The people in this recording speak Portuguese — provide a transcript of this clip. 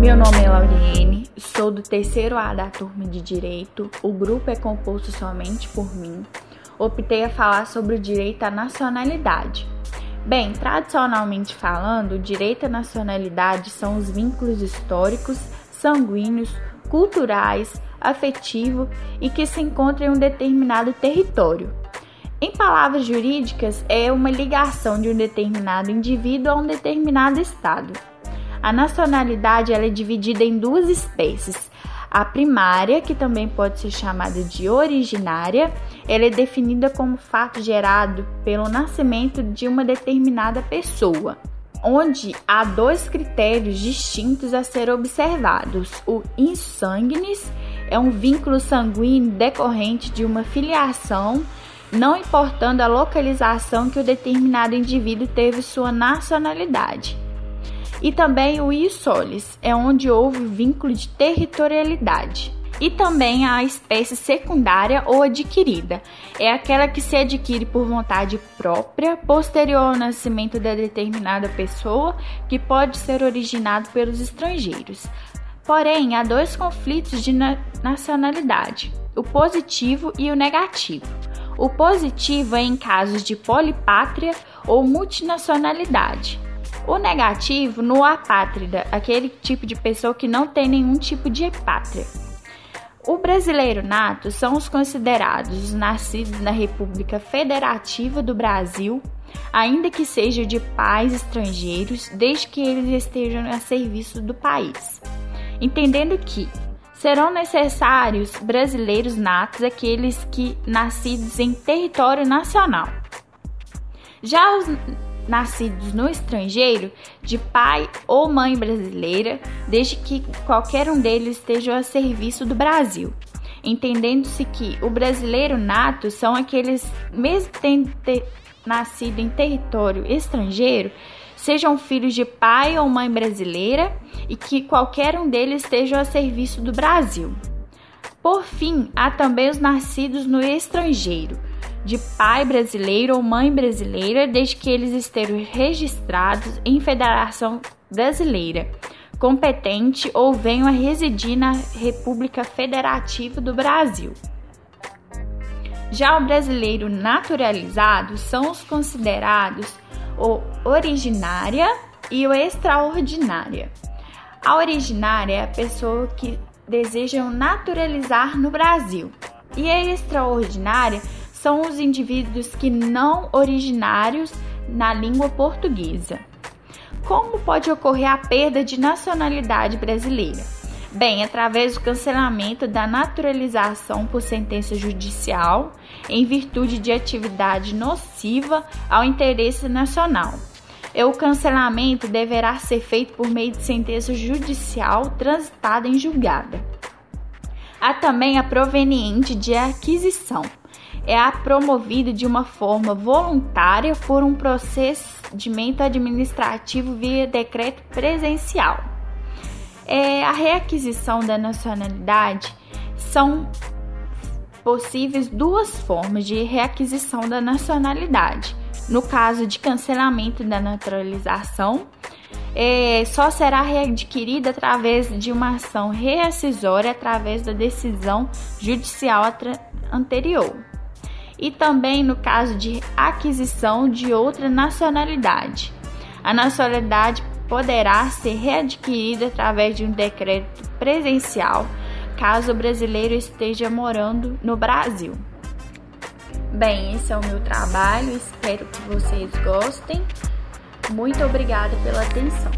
Meu nome é Lauriene, sou do terceiro A da turma de Direito. O grupo é composto somente por mim. Optei a falar sobre o direito à nacionalidade. Bem, tradicionalmente falando, o direito à nacionalidade são os vínculos históricos, sanguíneos, culturais, afetivo e que se encontram em um determinado território. Em palavras jurídicas, é uma ligação de um determinado indivíduo a um determinado estado. A nacionalidade ela é dividida em duas espécies. A primária, que também pode ser chamada de originária, ela é definida como fato gerado pelo nascimento de uma determinada pessoa, onde há dois critérios distintos a ser observados. O insanguinis é um vínculo sanguíneo decorrente de uma filiação, não importando a localização que o determinado indivíduo teve sua nacionalidade. E também o isolis, é onde houve vínculo de territorialidade. E também a espécie secundária ou adquirida, é aquela que se adquire por vontade própria, posterior ao nascimento da determinada pessoa, que pode ser originado pelos estrangeiros. Porém, há dois conflitos de nacionalidade: o positivo e o negativo. O positivo é em casos de polipátria ou multinacionalidade. O negativo no apátrida, aquele tipo de pessoa que não tem nenhum tipo de pátria. O brasileiro nato são os considerados os nascidos na República Federativa do Brasil, ainda que sejam de pais estrangeiros, desde que eles estejam a serviço do país. Entendendo que serão necessários brasileiros natos aqueles que nascidos em território nacional. Já os nascidos no estrangeiro, de pai ou mãe brasileira, desde que qualquer um deles esteja a serviço do Brasil. Entendendo-se que o brasileiro nato são aqueles, mesmo tendo nascido em território estrangeiro, sejam filhos de pai ou mãe brasileira e que qualquer um deles esteja a serviço do Brasil. Por fim, há também os nascidos no estrangeiro, de pai brasileiro ou mãe brasileira, desde que eles estejam registrados em Federação Brasileira competente ou venham a residir na República Federativa do Brasil. Já o brasileiro naturalizado são os considerados o originária e o extraordinária. A originária é a pessoa que desejam naturalizar no Brasil, e a extraordinária são os indivíduos que não originários na língua portuguesa. Como pode ocorrer a perda de nacionalidade brasileira? Bem, através do cancelamento da naturalização por sentença judicial, em virtude de atividade nociva ao interesse nacional. E o cancelamento deverá ser feito por meio de sentença judicial transitada em julgada. Há também a proveniente de aquisição é promovida de uma forma voluntária por um procedimento administrativo via decreto presencial. É, a reaquisição da nacionalidade são possíveis duas formas de reaquisição da nacionalidade. No caso de cancelamento da naturalização, é, só será readquirida através de uma ação reacisória através da decisão judicial anterior e também no caso de aquisição de outra nacionalidade. A nacionalidade poderá ser readquirida através de um decreto presencial, caso o brasileiro esteja morando no Brasil. Bem, esse é o meu trabalho, espero que vocês gostem. Muito obrigada pela atenção.